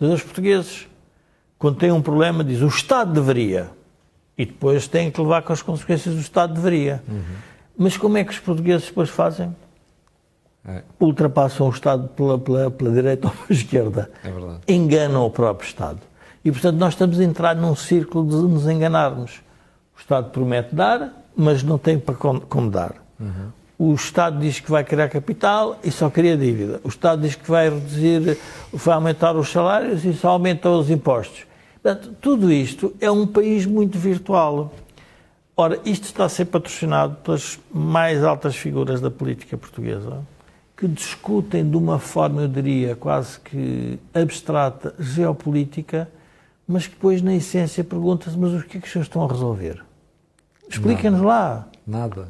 Os portugueses, quando têm um problema, dizem o Estado deveria. E depois têm que levar com as consequências do Estado deveria. Mas como é que os portugueses depois fazem? É, ultrapassam o Estado pela, pela, pela direita (laughs) ou pela esquerda. é verdade. Enganam o próprio Estado. E, portanto, nós estamos a entrar num círculo de nos enganarmos. O Estado promete dar, mas não tem para como, dar. O Estado diz que vai criar capital e só cria dívida. O Estado diz que vai reduzir, vai aumentar os salários e só aumenta os impostos. Portanto, tudo isto é um país muito virtual. Ora, isto está a ser patrocinado pelas mais altas figuras da política portuguesa, que discutem de uma forma, eu diria, quase que abstrata, geopolítica, mas que depois, na essência, pergunta-se: mas o que é que os senhores estão a resolver? Expliquem-nos lá. Nada.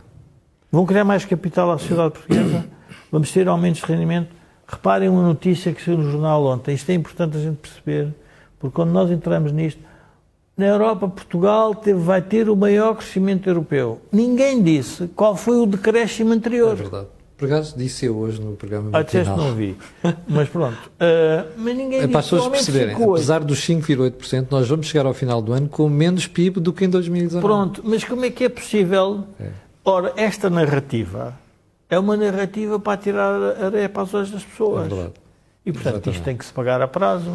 Vão criar mais capital à sociedade portuguesa? Vamos ter aumentos de rendimento? Reparem uma notícia que saiu no jornal ontem. Isto é importante a gente perceber, porque quando nós entramos nisto, na Europa, Portugal teve- vai ter o maior crescimento europeu. Ninguém disse qual foi o decréscimo É anterior. verdade. Por acaso disse eu hoje no programa Ah, disseste não vi. (laughs) Mas pronto. Ah, mas ninguém É para as pessoas perceberem, apesar dos 5,8%, nós vamos chegar ao final do ano com menos PIB do que em 2019. Pronto, mas como é que é possível? Ora, esta narrativa é uma narrativa para tirar areia para os olhos das pessoas. É verdade. E, portanto, Exatamente. isto tem que se pagar a prazo.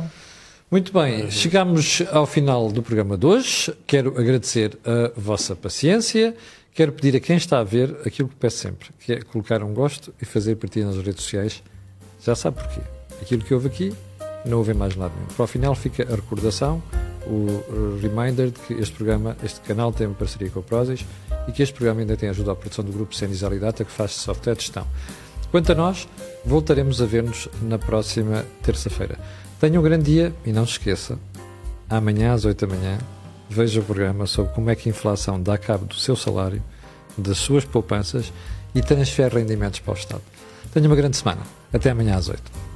Muito bem, chegamos ao final do programa de hoje. Quero agradecer a vossa paciência. Quero pedir a quem está a ver aquilo que peço sempre, que é colocar um gosto e fazer partilha nas redes sociais. Já sabe porquê. Aquilo que houve aqui, não houve mais nada nenhum. Para o final fica a recordação, o reminder de que este programa, este canal tem uma parceria com a Prozis e que este programa ainda tem ajuda à produção do grupo Cenis Alidata, que faz software de gestão. Quanto a nós, voltaremos a ver-nos na próxima terça-feira. Tenha um grande dia e não se esqueça, amanhã às 8 da manhã, veja o programa sobre como é que a inflação dá cabo do seu salário, das suas poupanças e transfere rendimentos para o Estado. Tenha uma grande semana. Até amanhã às 8.